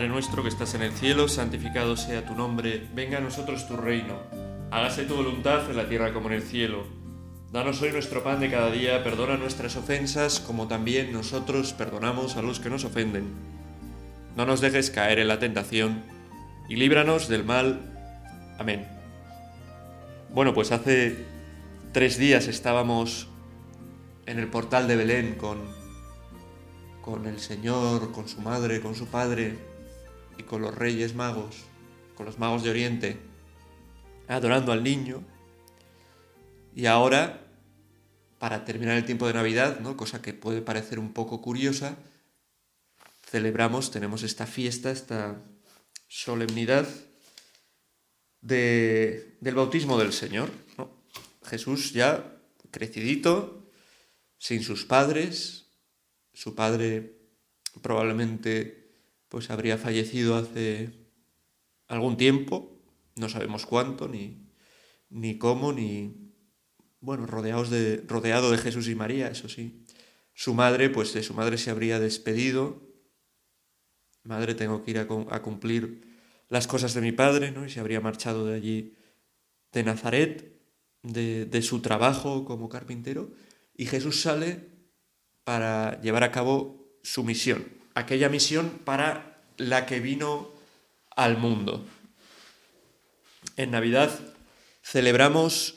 Padre nuestro que estás en el cielo, santificado sea tu nombre, venga a nosotros tu reino, hágase tu voluntad en la tierra como en el cielo. Danos hoy nuestro pan de cada día, perdona nuestras ofensas como también nosotros perdonamos a los que nos ofenden. No nos dejes caer en la tentación y líbranos del mal. Amén. Bueno, pues hace tres días estábamos en el portal de Belén con, con el Señor, con su madre, con su padre y con los reyes magos, con los magos de Oriente, adorando al niño. Y ahora, para terminar el tiempo de Navidad, ¿no? cosa que puede parecer un poco curiosa, celebramos, tenemos esta fiesta, esta solemnidad de, del bautismo del Señor. Jesús ya crecidito, sin sus padres, su padre probablemente pues habría fallecido hace algún tiempo, no sabemos cuánto, ni, ni cómo, ni bueno, rodeados de, rodeado de Jesús y María, eso sí. Su madre, pues de su madre se habría despedido. Madre, tengo que ir a, cumplir las cosas de mi padre, ¿no? Y se habría marchado de allí, de Nazaret, de, de su trabajo como carpintero, y Jesús sale para llevar a cabo su misión, aquella misión para la que vino al mundo. En Navidad celebramos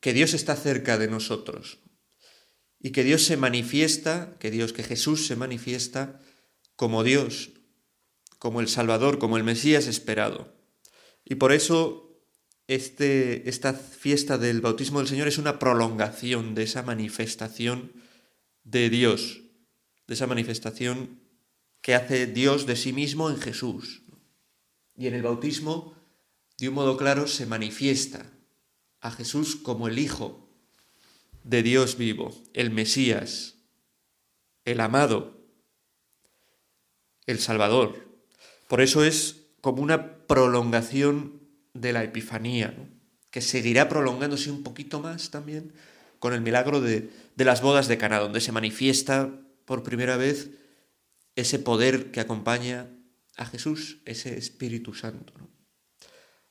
que Dios está cerca de nosotros y que Dios se manifiesta, que Dios, que Jesús se manifiesta como Dios, como el Salvador, como el Mesías esperado. Y por eso este, esta fiesta del bautismo del Señor es una prolongación de esa manifestación de Dios, de esa manifestación que hace Dios de sí mismo en Jesús. Y en el bautismo, de un modo claro, se manifiesta a Jesús como el Hijo de Dios vivo, el Mesías, el amado, el Salvador. Por eso es como una prolongación de la Epifanía, que seguirá prolongándose un poquito más también con el milagro de, de las bodas de Cana, donde se manifiesta por primera vez ese poder que acompaña a Jesús, ese Espíritu Santo.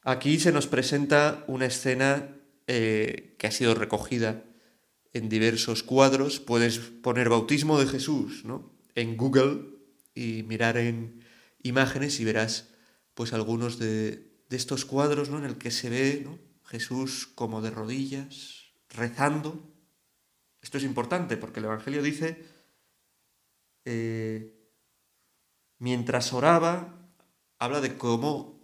Aquí se nos presenta una escena eh, que ha sido recogida en diversos cuadros. Puedes poner bautismo de Jesús ¿no? en Google y mirar en imágenes y verás pues algunos de, de estos cuadros ¿no? en el que se ve ¿no? Jesús como de rodillas, rezando. Esto es importante porque el Evangelio dice, eh, mientras oraba, habla de cómo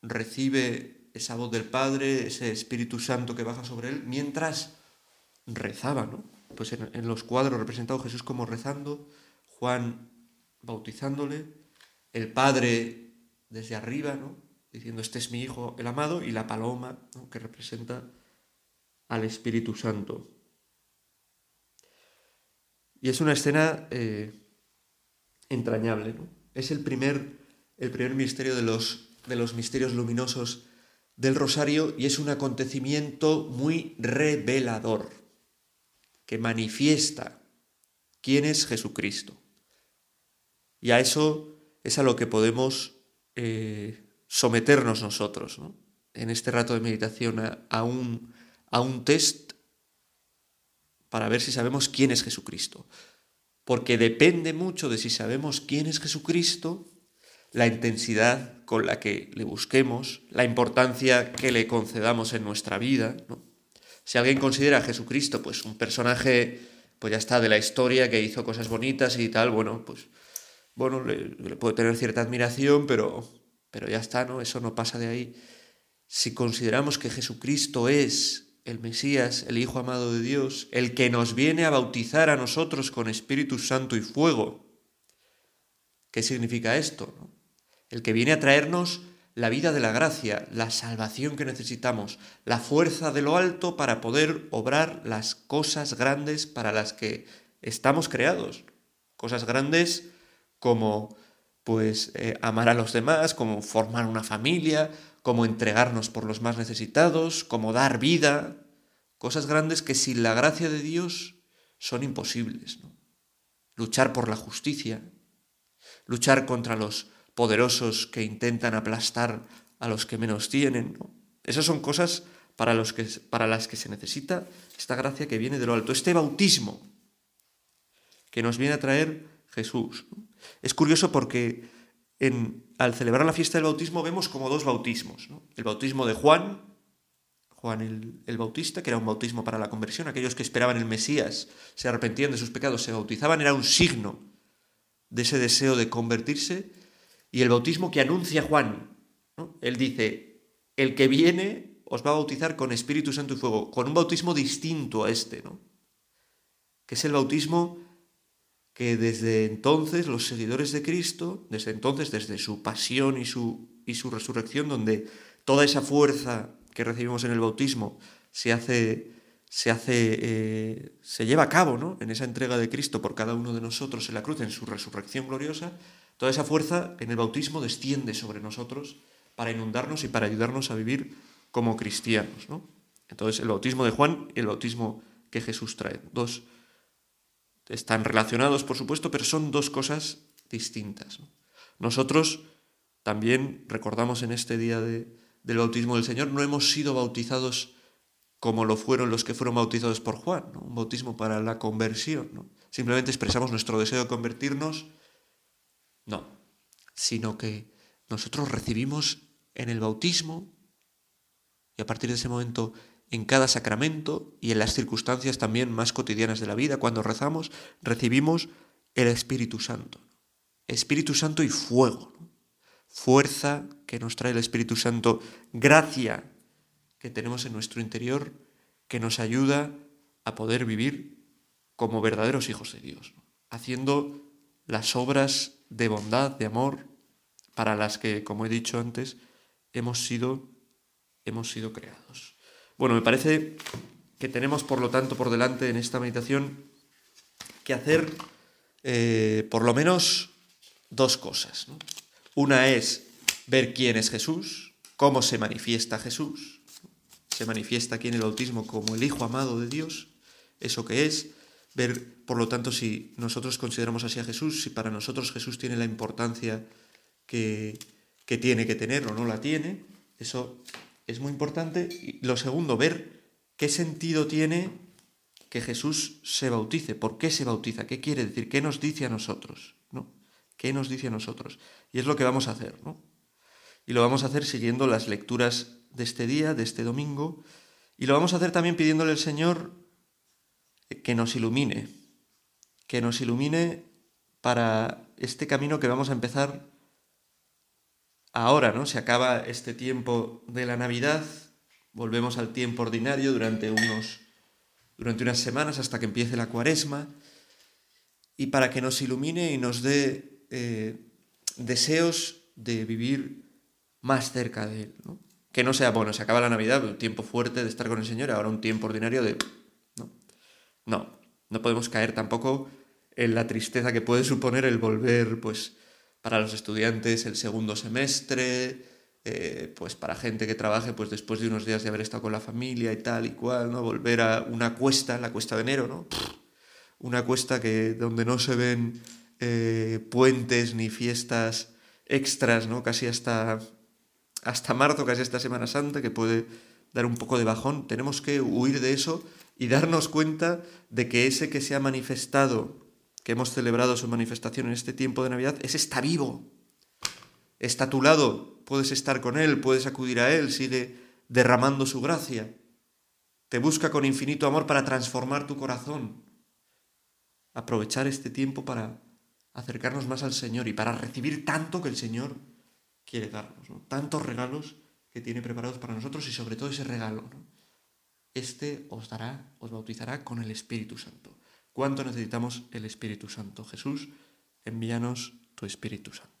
recibe esa voz del Padre, ese Espíritu Santo que baja sobre él, mientras rezaba, ¿no? Pues en, los cuadros representado Jesús como rezando, Juan bautizándole, el Padre desde arriba, ¿no? diciendo, este es mi Hijo el amado, y la paloma, que representa al Espíritu Santo. Y es una escena eh, entrañable. ¿no? Es el primer, el primer misterio de los, de los misterios luminosos del Rosario y es un acontecimiento muy revelador, que manifiesta quién es Jesucristo. Y a eso es a lo que podemos eh, someternos nosotros, ¿no? en este rato de meditación, a, un, a un test para ver si sabemos quién es Jesucristo. Porque depende mucho de si sabemos quién es Jesucristo, la intensidad con la que le busquemos, la importancia que le concedamos en nuestra vida. Si alguien considera a Jesucristo pues un personaje, pues ya está, de la historia, que hizo cosas bonitas y tal, bueno, pues bueno, le, le puede tener cierta admiración, pero, pero ya está, ¿no? Eso no pasa de ahí. Si consideramos que Jesucristo es el Mesías, el Hijo amado de Dios, el que nos viene a bautizar a nosotros con Espíritu Santo y fuego. ¿Qué significa esto? El que viene a traernos la vida de la gracia, la salvación que necesitamos, la fuerza de lo alto para poder obrar las cosas grandes para las que estamos creados. Cosas grandes como pues eh, amar a los demás, como formar una familia, como entregarnos por los más necesitados, como dar vida, cosas grandes que sin la gracia de Dios son imposibles. Luchar por la justicia. luchar contra los poderosos que intentan aplastar a los que menos tienen. Esas son cosas para, los que, para las que se necesita esta gracia que viene de lo alto, este bautismo que nos viene a traer Jesús. Es curioso porque en, al celebrar la fiesta del bautismo vemos como dos bautismos. El bautismo de Juan, Juan el, el, Bautista, que era un bautismo para la conversión, aquellos que esperaban el Mesías, se arrepentían de sus pecados, se bautizaban, era un signo de ese deseo de convertirse, y el bautismo que anuncia Juan. Él dice, el que viene os va a bautizar con Espíritu Santo y fuego, con un bautismo distinto a este, ¿no? que es el bautismo que desde entonces los seguidores de Cristo, desde entonces, desde su pasión y su, y su resurrección, donde toda esa fuerza que recibimos en el bautismo se hace, se hace, eh, se lleva a cabo, ¿no? En esa entrega de Cristo por cada uno de nosotros en la cruz, en su resurrección gloriosa, toda esa fuerza en el bautismo desciende sobre nosotros para inundarnos y para ayudarnos a vivir como cristianos, ¿no? Entonces, el bautismo de Juan y el bautismo que Jesús trae. Dos están relacionados, por supuesto, pero son dos cosas distintas. Nosotros también recordamos en este día de, del bautismo del Señor, no hemos sido bautizados como lo fueron los que fueron bautizados por Juan, un bautismo para la conversión. Simplemente expresamos nuestro deseo de convertirnos, no, sino que nosotros recibimos en el bautismo y a partir de ese momento en cada sacramento y en las circunstancias también más cotidianas de la vida, cuando rezamos, recibimos el Espíritu Santo. Espíritu Santo y fuego. Fuerza que nos trae el Espíritu Santo, gracia que tenemos en nuestro interior, que nos ayuda a poder vivir como verdaderos hijos de Dios, haciendo las obras de bondad, de amor, para las que, como he dicho antes, hemos sido, hemos sido creados. Bueno, me parece que tenemos, por lo tanto, por delante en esta meditación que hacer eh, por lo menos dos cosas. Una es ver quién es Jesús, cómo se manifiesta Jesús. Se manifiesta aquí en el bautismo como el Hijo amado de Dios, eso que es, ver, por lo tanto, si nosotros consideramos así a Jesús, si para nosotros Jesús tiene la importancia que, que tiene que tener o no la tiene, eso es muy importante. Y lo segundo, ver qué sentido tiene que Jesús se bautice, por qué se bautiza, qué quiere decir, qué nos dice a nosotros, ¿no? ¿Qué nos dice a nosotros? Y es lo que vamos a hacer, ¿no? Y lo vamos a hacer siguiendo las lecturas de este día, de este domingo, y lo vamos a hacer también pidiéndole al Señor que nos ilumine, que nos ilumine para este camino que vamos a empezar ahora, ¿no? Se acaba este tiempo de la Navidad, volvemos al tiempo ordinario durante unos durante unas semanas hasta que empiece la Cuaresma y para que nos ilumine y nos dé eh, deseos de vivir más cerca de él, ¿no? Que no sea, bueno, se acaba la Navidad, un tiempo fuerte de estar con el Señor, ahora un tiempo ordinario de... No, no, no podemos caer tampoco en la tristeza que puede suponer el volver, pues, para los estudiantes el segundo semestre, eh, pues para gente que trabaje pues después de unos días de haber estado con la familia y tal y cual, ¿no? Volver a una cuesta, la cuesta de enero, ¿no? Una cuesta que donde no se ven eh, puentes ni fiestas extras, ¿no? Casi hasta, hasta marzo, casi hasta Semana Santa, que puede dar un poco de bajón. Tenemos que huir de eso y darnos cuenta de que ese que se ha manifestado que hemos celebrado su manifestación en este tiempo de Navidad, ese está vivo. Está a tu lado, puedes estar con Él, puedes acudir a Él, sigue derramando su gracia. Te busca con infinito amor para transformar tu corazón. Aprovechar este tiempo para acercarnos más al Señor y para recibir tanto que el Señor quiere darnos, tantos regalos que tiene preparados para nosotros y sobre todo ese regalo. Este os dará, os bautizará con el Espíritu Santo cuánto necesitamos el Espíritu Santo. Jesús, envíanos tu Espíritu Santo.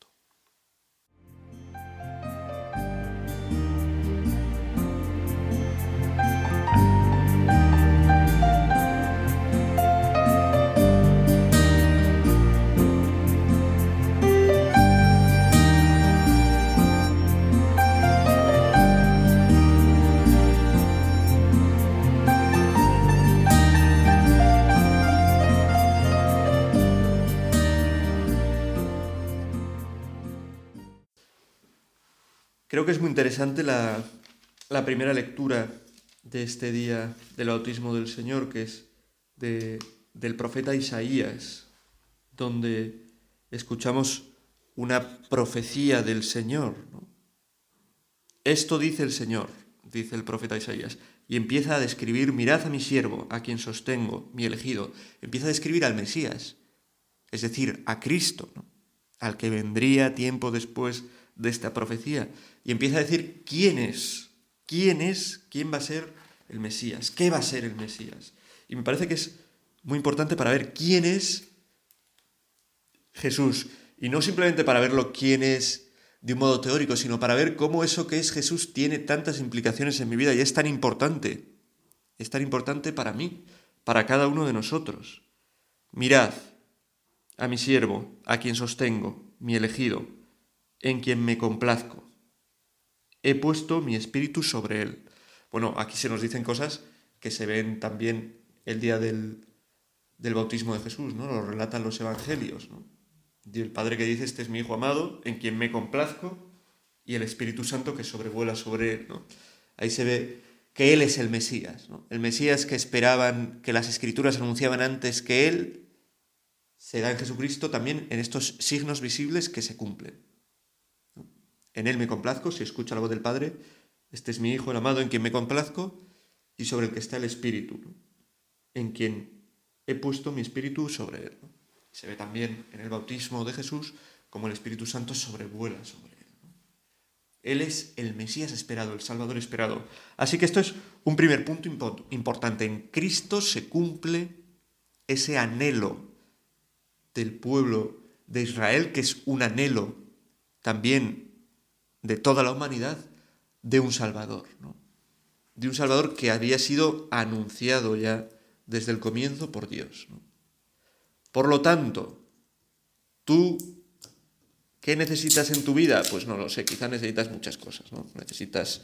Que es muy interesante la, primera lectura de este día del bautismo del Señor, que es de, del profeta Isaías, donde escuchamos una profecía del Señor. Esto dice el Señor, dice el profeta Isaías, y empieza a describir, mirad a mi siervo, a quien sostengo, mi elegido, empieza a describir al Mesías, es decir, a Cristo, al que vendría tiempo después de esta profecía, y empieza a decir quién es, quién es, quién va a ser el Mesías, qué va a ser el Mesías. Y me parece que es muy importante para ver quién es Jesús, y no simplemente para verlo quién es de un modo teórico, sino para ver cómo eso que es Jesús tiene tantas implicaciones en mi vida y es tan importante, es tan importante para mí, para cada uno de nosotros. Mirad a mi siervo, a quien sostengo, mi elegido, en quien me complazco. He puesto mi espíritu sobre él. Bueno, aquí se nos dicen cosas que se ven también el día del, del bautismo de Jesús, ¿no? Lo relatan los evangelios, el Padre que dice, este es mi Hijo amado, en quien me complazco, y el Espíritu Santo que sobrevuela sobre él, ¿no? Ahí se ve que Él es el Mesías. El Mesías que esperaban, que las Escrituras anunciaban antes que Él, se da en Jesucristo también en estos signos visibles que se cumplen. En Él me complazco, si escucha la voz del Padre, este es mi Hijo, el amado, en quien me complazco, y sobre el que está el Espíritu, en quien he puesto mi Espíritu sobre Él. Se ve también en el bautismo de Jesús como el Espíritu Santo sobrevuela sobre Él. Él es el Mesías esperado, el Salvador esperado. Así que esto es un primer punto importante. En Cristo se cumple ese anhelo del pueblo de Israel, que es un anhelo también de toda la humanidad, de un Salvador, de un Salvador que había sido anunciado ya desde el comienzo por Dios. Por lo tanto, tú, ¿qué necesitas en tu vida? Pues no lo sé, quizás necesitas muchas cosas, ¿no? Necesitas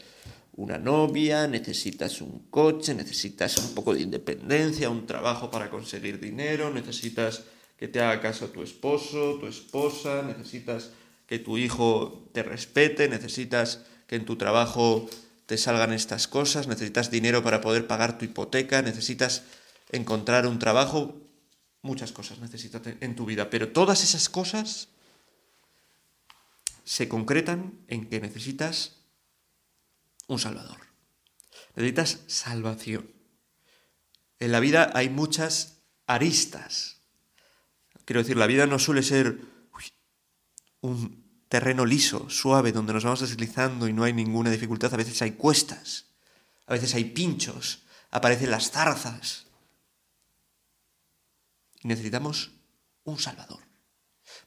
una novia, necesitas un coche, necesitas un poco de independencia, un trabajo para conseguir dinero, necesitas que te haga caso tu esposo, tu esposa, necesitas que tu hijo te respete, necesitas que en tu trabajo te salgan estas cosas, necesitas dinero para poder pagar tu hipoteca, necesitas encontrar un trabajo, muchas cosas necesitas en tu vida, pero todas esas cosas se concretan en que necesitas un Salvador. Necesitas salvación. En la vida hay muchas aristas, Quiero decir, la vida no suele ser un terreno liso, suave, donde nos vamos deslizando y no hay ninguna dificultad. A veces hay cuestas, a veces hay pinchos, aparecen las zarzas. Necesitamos un Salvador.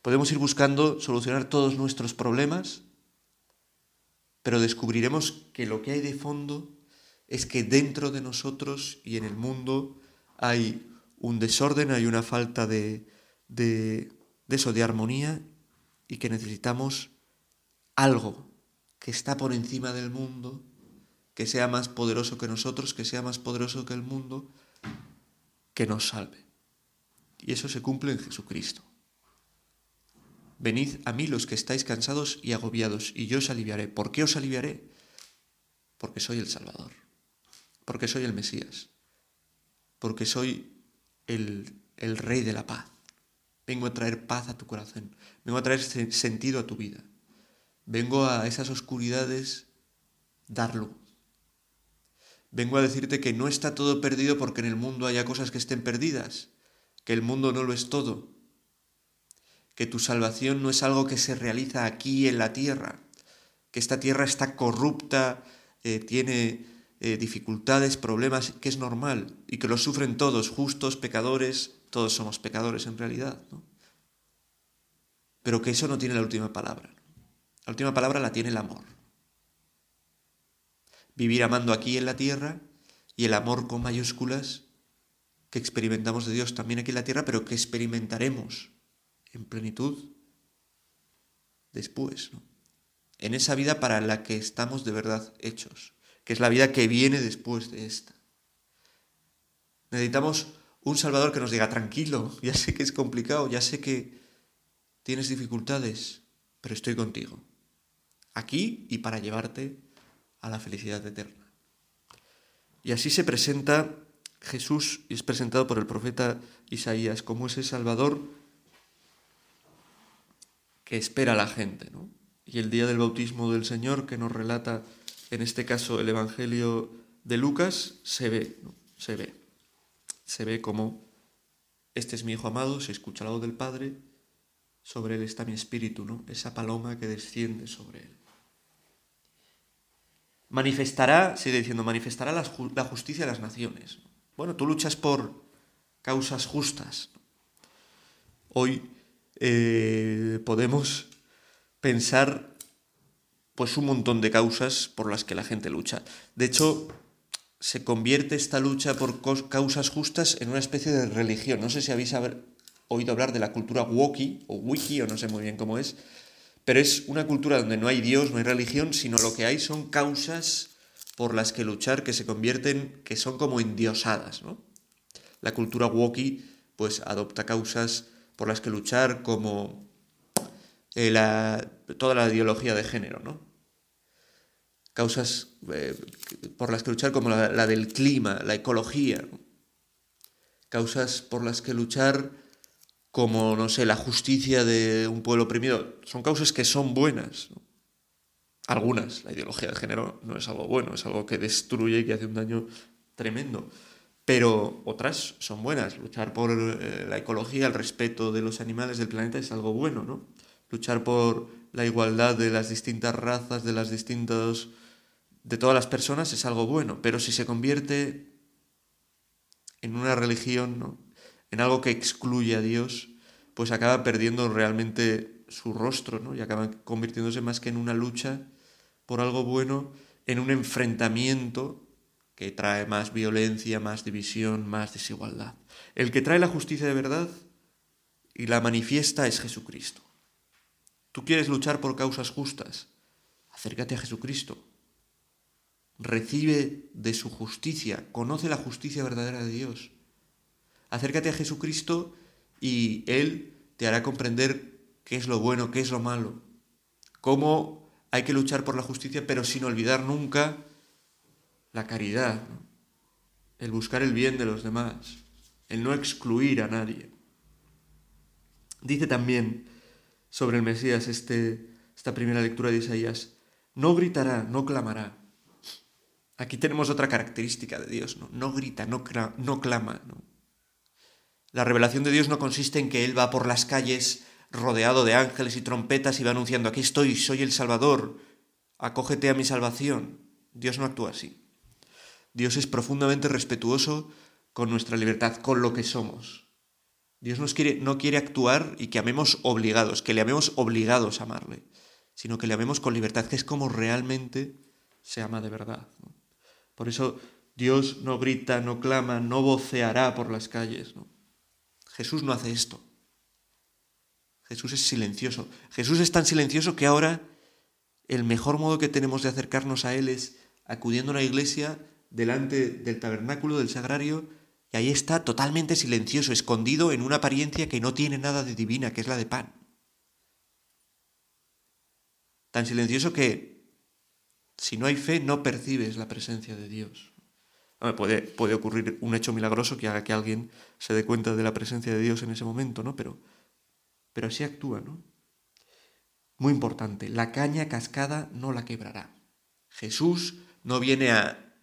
Podemos ir buscando solucionar todos nuestros problemas, pero descubriremos que lo que hay de fondo es que dentro de nosotros y en el mundo hay un desorden, hay una falta de, eso, de armonía y que necesitamos algo que está por encima del mundo, que sea más poderoso que nosotros, que sea más poderoso que el mundo, que nos salve. Y eso se cumple en Jesucristo. Venid a mí los que estáis cansados y agobiados, y yo os aliviaré. ¿Por qué os aliviaré? Porque soy el Salvador, porque soy el Mesías, porque soy el, el Rey de la paz. Vengo a traer paz a tu corazón. Vengo a traer sentido a tu vida. Vengo a esas oscuridades dar luz. Vengo a decirte que no está todo perdido porque en el mundo haya cosas que estén perdidas, que el mundo no lo es todo, que tu salvación no es algo que se realiza aquí en la tierra, que esta tierra está corrupta, eh, tiene eh, dificultades, problemas, que es normal y que lo sufren todos, justos, pecadores, todos somos pecadores en realidad, ¿no? Pero que eso no tiene la última palabra. La última palabra la tiene el amor. Vivir amando aquí en la tierra y el amor con mayúsculas que experimentamos de Dios también aquí en la tierra, pero que experimentaremos en plenitud después, ¿no? en esa vida para la que estamos de verdad hechos, que es la vida que viene después de esta. Necesitamos un Salvador que nos diga, tranquilo, ya sé que es complicado, ya sé que tienes dificultades, pero estoy contigo. aquí y para llevarte a la felicidad eterna. Y así se presenta Jesús y es presentado por el profeta Isaías como ese Salvador que espera a la gente. ¿no? Y el día del bautismo del Señor, que nos relata en este caso el Evangelio de Lucas, se ve, se ve, se ve como este es mi Hijo amado, se escucha la voz del Padre, sobre él está mi espíritu, ¿no? esa paloma que desciende sobre él. Manifestará, sigue diciendo, manifestará la, justicia de las naciones. Bueno, tú luchas por causas justas. Hoy eh, podemos pensar pues un montón de causas por las que la gente lucha. De hecho, se convierte esta lucha por causas justas en una especie de religión. No sé si habéis oído hablar de la cultura woki o wiki o no sé muy bien cómo es, pero es una cultura donde no hay Dios, no hay religión, sino lo que hay son causas por las que luchar que se convierten, que son como endiosadas. ¿no? La cultura woki pues adopta causas por las que luchar como eh, la, toda la ideología de género, ¿no? Causas eh, por las que luchar como la, del clima, la ecología, causas por las que luchar como, no sé, la justicia de un pueblo oprimido, son causas que son buenas. Algunas, la ideología de género no es algo bueno, es algo que destruye y que hace un daño tremendo. Pero otras son buenas. Luchar por eh, la ecología, el respeto de los animales del planeta es algo bueno, ¿no? Luchar por la igualdad de las distintas razas, de las distintas de todas las personas es algo bueno, pero si se convierte en una religión, en algo que excluye a Dios, pues acaba perdiendo realmente su rostro, ¿no? Y acaba convirtiéndose más que en una lucha por algo bueno, en un enfrentamiento que trae más violencia, más división, más desigualdad. El que trae la justicia de verdad y la manifiesta es Jesucristo. ¿Tú quieres luchar por causas justas? Acércate a Jesucristo. Recibe de su justicia, conoce la justicia verdadera de Dios acércate a Jesucristo y Él te hará comprender qué es lo bueno, qué es lo malo, cómo hay que luchar por la justicia, pero sin olvidar nunca la caridad, el buscar el bien de los demás, el no excluir a nadie. Dice también sobre el Mesías este, esta primera lectura de Isaías, no gritará, no clamará. Aquí tenemos otra característica de Dios, no, grita, no, clama. La revelación de Dios no consiste en que Él va por las calles rodeado de ángeles y trompetas y va anunciando, aquí estoy, soy el Salvador, acógete a mi salvación. Dios no actúa así. Dios es profundamente respetuoso con nuestra libertad, con lo que somos. Dios nos quiere, no quiere actuar y que amemos obligados, que le amemos obligados a amarle, sino que le amemos con libertad, que es como realmente se ama de verdad. Por eso Dios no grita, no clama, no voceará por las calles. ¿no? Jesús no hace esto. Jesús es silencioso. Jesús es tan silencioso que ahora el mejor modo que tenemos de acercarnos a Él es acudiendo a la iglesia delante del tabernáculo, del sagrario, y ahí está totalmente silencioso, escondido en una apariencia que no tiene nada de divina, que es la de pan. Tan silencioso que si no hay fe no percibes la presencia de Dios. Puede, puede ocurrir un hecho milagroso que haga que alguien se dé cuenta de la presencia de Dios en ese momento, ¿no? Pero, pero así actúa, ¿no? Muy importante, la caña cascada no la quebrará. Jesús no viene a...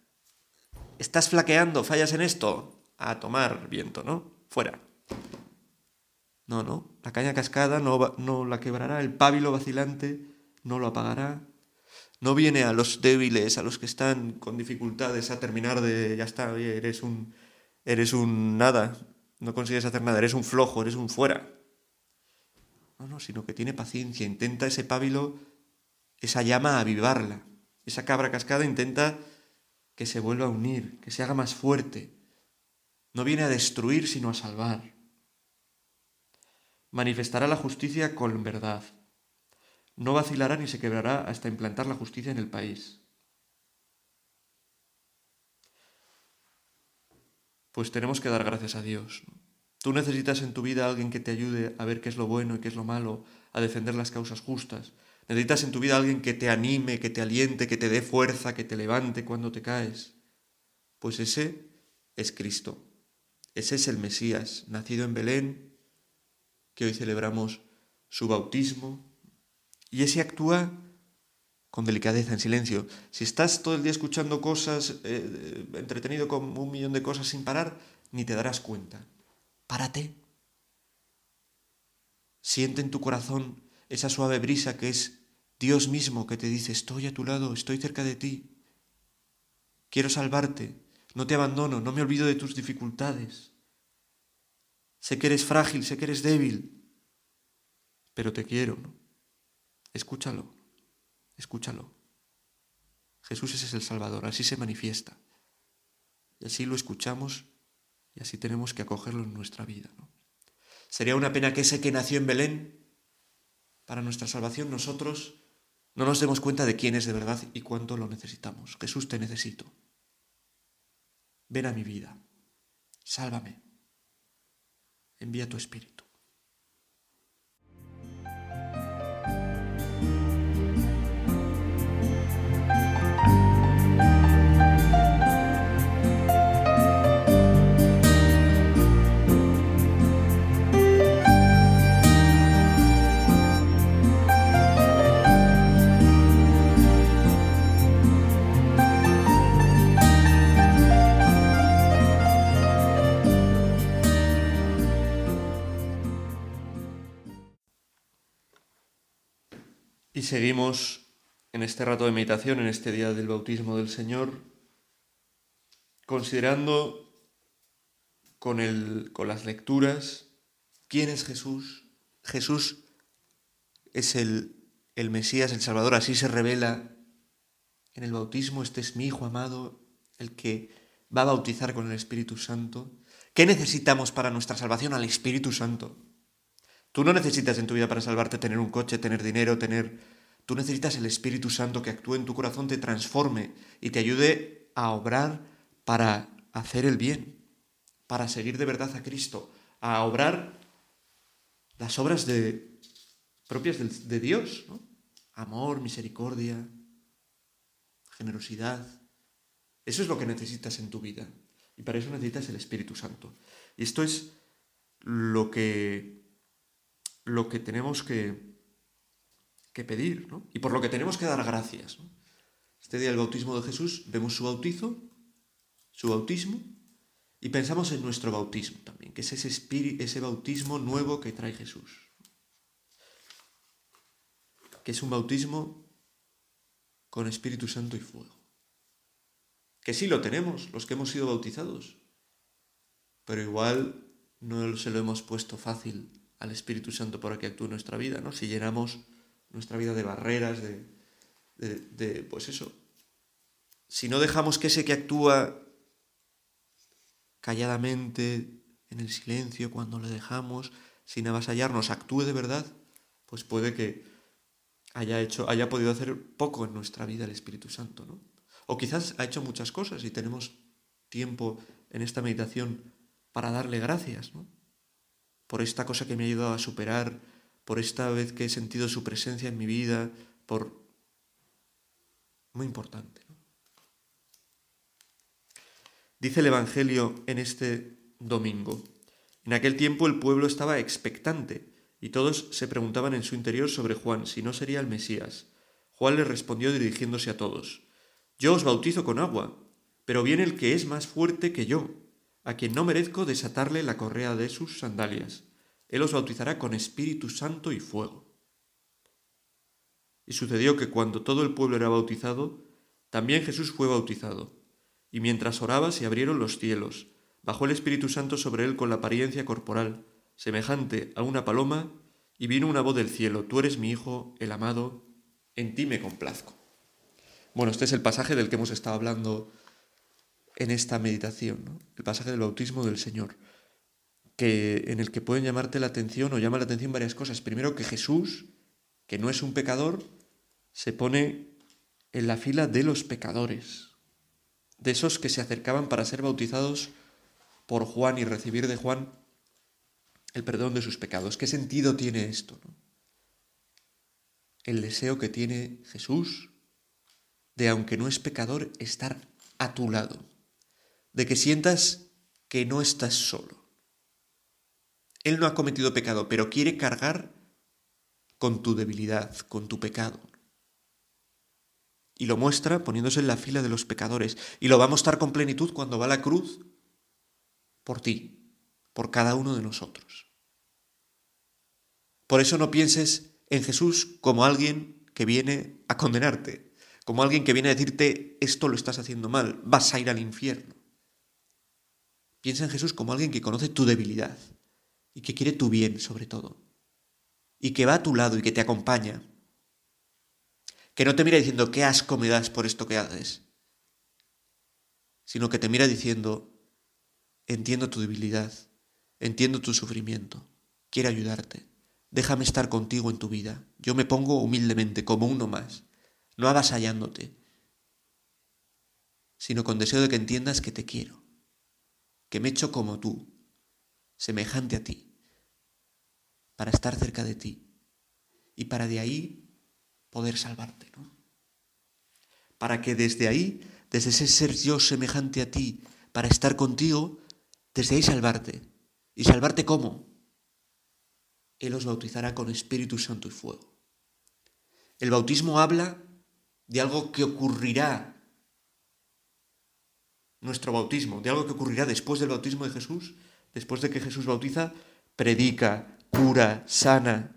¿Estás flaqueando? ¿Fallas en esto? A tomar viento, ¿no? Fuera. No, no. La caña cascada no, no la quebrará, el pábilo vacilante no lo apagará, no viene a los débiles, a los que están con dificultades a terminar de, ya está, eres un, eres un nada, no consigues hacer nada, eres un flojo, eres un fuera. No, no, sino que tiene paciencia, intenta ese pábilo, esa llama avivarla. Esa cabra cascada intenta que se vuelva a unir, que se haga más fuerte. No viene a destruir, sino a salvar. Manifestará la justicia con verdad. No vacilará ni se quebrará hasta implantar la justicia en el país. Pues tenemos que dar gracias a Dios. Tú necesitas en tu vida a alguien que te ayude a ver qué es lo bueno y qué es lo malo, a defender las causas justas. Necesitas en tu vida alguien que te anime, que te aliente, que te dé fuerza, que te levante cuando te caes. Pues ese es Cristo. Ese es el Mesías, nacido en Belén, que hoy celebramos su bautismo. Y ese actúa con delicadeza, en silencio. Si estás todo el día escuchando cosas, eh, entretenido con un millón de cosas sin parar, ni te darás cuenta. Párate. Siente en tu corazón esa suave brisa que es Dios mismo que te dice, estoy a tu lado, estoy cerca de ti. Quiero salvarte, no te abandono, no me olvido de tus dificultades. Sé que eres frágil, sé que eres débil, pero te quiero. ¿no? Escúchalo, escúchalo. Jesús es el Salvador, así se manifiesta. Y así lo escuchamos y así tenemos que acogerlo en nuestra vida. Sería una pena que ese que nació en Belén, para nuestra salvación, nosotros no nos demos cuenta de quién es de verdad y cuánto lo necesitamos. Jesús, te necesito. Ven a mi vida. Sálvame. Envía tu espíritu. Seguimos en este rato de meditación, en este día del bautismo del Señor, considerando con, el, con las lecturas quién es Jesús. Jesús es el, el Mesías, el Salvador, así se revela en el bautismo. Este es mi Hijo amado, el que va a bautizar con el Espíritu Santo. ¿Qué necesitamos para nuestra salvación? Al Espíritu Santo. Tú no necesitas en tu vida para salvarte tener un coche, tener dinero, tener... Tú necesitas el Espíritu Santo que actúe en tu corazón, te transforme y te ayude a obrar para hacer el bien, para seguir de verdad a Cristo, a obrar las obras de, propias de, Dios, ¿no? amor, misericordia, generosidad. Eso es lo que necesitas en tu vida. Y para eso necesitas el Espíritu Santo. Y esto es lo que lo que tenemos que, que pedir ¿no? y por lo que tenemos que dar gracias. Este día del bautismo de Jesús vemos su bautizo, su bautismo, y pensamos en nuestro bautismo también, que es ese, espíritu, ese bautismo nuevo que trae Jesús. Que es un bautismo con Espíritu Santo y fuego. Que sí lo tenemos, los que hemos sido bautizados, pero igual no se lo hemos puesto fácil al Espíritu Santo para que actúe en nuestra vida, ¿no? Si llenamos nuestra vida de barreras, de, pues eso. Si no dejamos que ese que actúa calladamente, en el silencio, cuando le dejamos, sin avasallarnos, actúe de verdad, pues puede que haya hecho, haya podido hacer poco en nuestra vida el Espíritu Santo, ¿no? O quizás ha hecho muchas cosas y tenemos tiempo en esta meditación para darle gracias, ¿no? por esta cosa que me ha ayudado a superar, por esta vez que he sentido su presencia en mi vida, por... Muy importante. Dice el Evangelio en este domingo. En aquel tiempo el pueblo estaba expectante y todos se preguntaban en su interior sobre Juan si no sería el Mesías. Juan le respondió dirigiéndose a todos. Yo os bautizo con agua, pero viene el que es más fuerte que yo a quien no merezco desatarle la correa de sus sandalias. Él os bautizará con Espíritu Santo y fuego. Y sucedió que cuando todo el pueblo era bautizado, también Jesús fue bautizado. Y mientras oraba se abrieron los cielos, bajó el Espíritu Santo sobre él con la apariencia corporal, semejante a una paloma, y vino una voz del cielo, Tú eres mi Hijo, el amado, en ti me complazco. Bueno, este es el pasaje del que hemos estado hablando en esta meditación, el pasaje del bautismo del Señor, que, en el que pueden llamarte la atención o llama la atención varias cosas. Primero, que Jesús, que no es un pecador, se pone en la fila de los pecadores, de esos que se acercaban para ser bautizados por Juan y recibir de Juan el perdón de sus pecados. ¿Qué sentido tiene esto? el deseo que tiene Jesús de, aunque no es pecador, estar a tu lado, de que sientas que no estás solo. Él no ha cometido pecado, pero quiere cargar con tu debilidad, con tu pecado. Y lo muestra poniéndose en la fila de los pecadores. Y lo va a mostrar con plenitud cuando va a la cruz por ti, por cada uno de nosotros. Por eso no pienses en Jesús como alguien que viene a condenarte, como alguien que viene a decirte esto lo estás haciendo mal, vas a ir al infierno. Piensa en Jesús como alguien que conoce tu debilidad y que quiere tu bien sobre todo, y que va a tu lado y que te acompaña, que no te mira diciendo qué asco me das por esto que haces, sino que te mira diciendo entiendo tu debilidad, entiendo tu sufrimiento, quiero ayudarte, déjame estar contigo en tu vida, yo me pongo humildemente como uno más no avasallándote, sino con deseo de que entiendas que te quiero, que me echo como tú, semejante a ti, para estar cerca de ti y para de ahí poder salvarte, ¿no? Para que desde ahí, desde ese ser yo semejante a ti, para estar contigo, desde ahí salvarte. ¿Y salvarte cómo? Él os bautizará con Espíritu Santo y fuego. El bautismo habla de algo que ocurrirá nuestro bautismo, de algo que ocurrirá después del bautismo de Jesús, después de que Jesús bautiza, predica, cura, sana,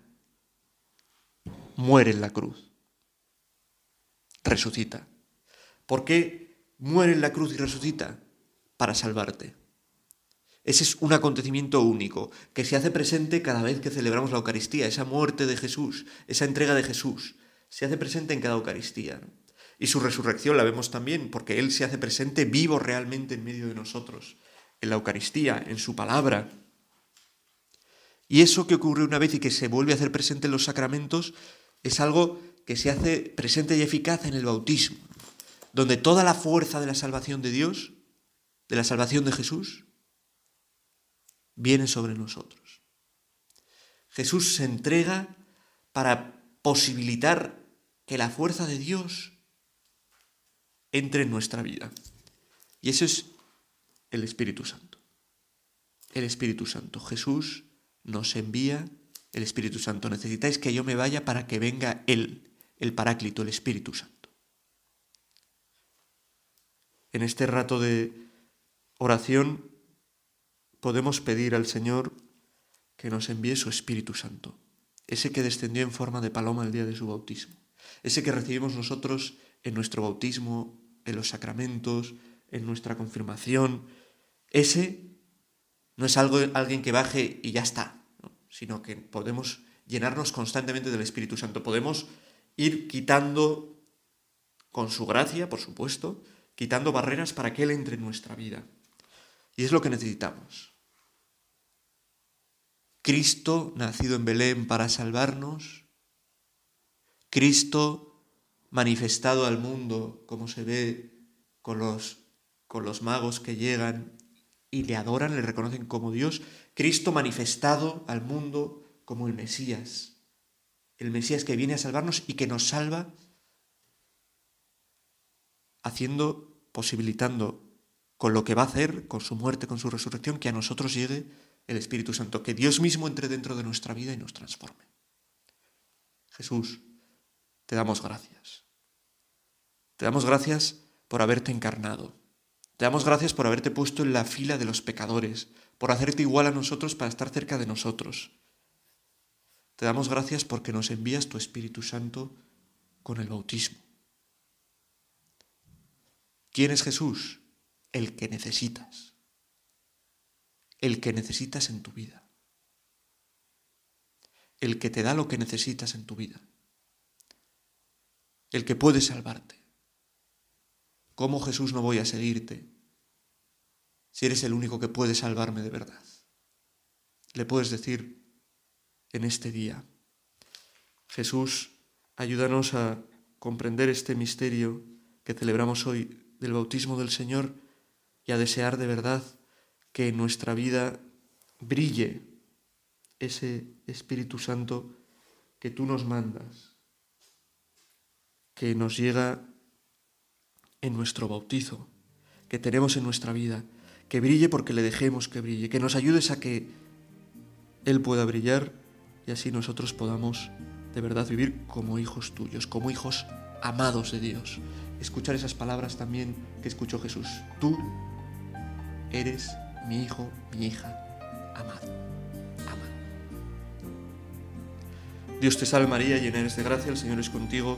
muere en la cruz, resucita. ¿Por qué muere en la cruz y resucita? Para salvarte. Ese es un acontecimiento único, que se hace presente cada vez que celebramos la Eucaristía, esa muerte de Jesús, esa entrega de Jesús, se hace presente en cada Eucaristía. Y su resurrección la vemos también, porque Él se hace presente vivo realmente en medio de nosotros, en la Eucaristía, en su palabra. Y eso que ocurre una vez y que se vuelve a hacer presente en los sacramentos es algo que se hace presente y eficaz en el bautismo, donde toda la fuerza de la salvación de Dios, de la salvación de Jesús, viene sobre nosotros. Jesús se entrega para posibilitar que la fuerza de Dios entre en nuestra vida. Y eso es el Espíritu Santo. El Espíritu Santo. Jesús nos envía el Espíritu Santo. Necesitáis que yo me vaya para que venga Él, el Paráclito, el Espíritu Santo. En este rato de oración podemos pedir al Señor que nos envíe su Espíritu Santo, ese que descendió en forma de paloma el día de su bautismo ese que recibimos nosotros en nuestro bautismo, en los sacramentos, en nuestra confirmación, ese no es algo, alguien que baje y ya está, sino que podemos llenarnos constantemente del Espíritu Santo, podemos ir quitando, con su gracia, por supuesto, quitando barreras para que Él entre en nuestra vida. Y es lo que necesitamos. Cristo, nacido en Belén para salvarnos, Cristo manifestado al mundo, como se ve con los, con los magos que llegan y le adoran, le reconocen como Dios, Cristo manifestado al mundo como el Mesías, el Mesías que viene a salvarnos y que nos salva haciendo, posibilitando con lo que va a hacer, con su muerte, con su resurrección, que a nosotros llegue el Espíritu Santo, que Dios mismo entre dentro de nuestra vida y nos transforme. Jesús, te damos gracias. Te damos gracias por haberte encarnado. Te damos gracias por haberte puesto en la fila de los pecadores, por hacerte igual a nosotros para estar cerca de nosotros. Te damos gracias porque nos envías tu Espíritu Santo con el bautismo. ¿Quién es Jesús? El que necesitas. El que necesitas en tu vida. El que te da lo que necesitas en tu vida el que puede salvarte. ¿Cómo Jesús no voy a seguirte si eres el único que puede salvarme de verdad? Le puedes decir en este día, Jesús, ayúdanos a comprender este misterio que celebramos hoy del bautismo del Señor y a desear de verdad que en nuestra vida brille ese Espíritu Santo que tú nos mandas que nos llega en nuestro bautizo, que tenemos en nuestra vida, que brille porque le dejemos que brille, que nos ayudes a que Él pueda brillar y así nosotros podamos de verdad vivir como hijos tuyos, como hijos amados de Dios. Escuchar esas palabras también que escuchó Jesús. Tú eres mi hijo, mi hija, amado. Amado. Dios te salve María, llena eres de gracia, el Señor es contigo.